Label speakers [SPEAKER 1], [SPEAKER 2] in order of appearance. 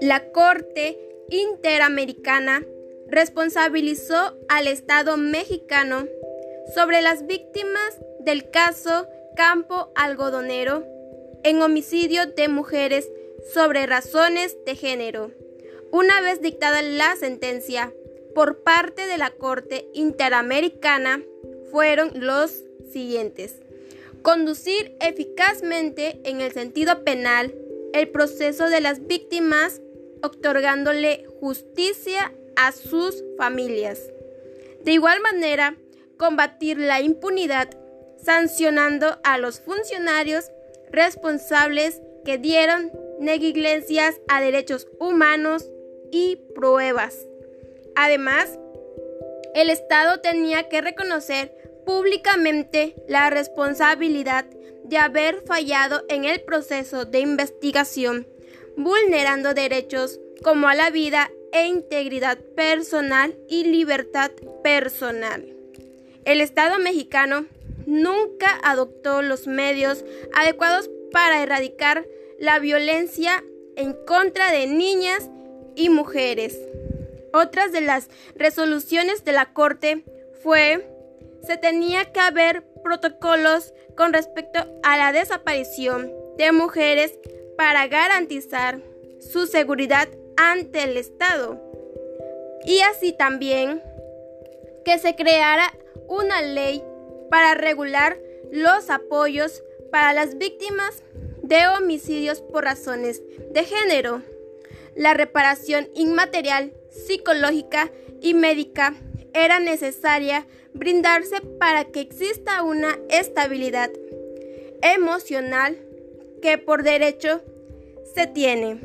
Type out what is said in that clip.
[SPEAKER 1] La Corte Interamericana responsabilizó al Estado mexicano sobre las víctimas del caso Campo Algodonero en homicidio de mujeres sobre razones de género. Una vez dictada la sentencia por parte de la Corte Interamericana, fueron los siguientes. Conducir eficazmente en el sentido penal el proceso de las víctimas, otorgándole justicia a sus familias. De igual manera, combatir la impunidad, sancionando a los funcionarios responsables que dieron negligencias a derechos humanos y pruebas. Además, el Estado tenía que reconocer públicamente la responsabilidad de haber fallado en el proceso de investigación, vulnerando derechos como a la vida e integridad personal y libertad personal. El Estado mexicano nunca adoptó los medios adecuados para erradicar la violencia en contra de niñas y mujeres. Otras de las resoluciones de la Corte fue se tenía que haber protocolos con respecto a la desaparición de mujeres para garantizar su seguridad ante el Estado. Y así también que se creara una ley para regular los apoyos para las víctimas de homicidios por razones de género. La reparación inmaterial, psicológica y médica era necesaria brindarse para que exista una estabilidad emocional que por derecho se tiene.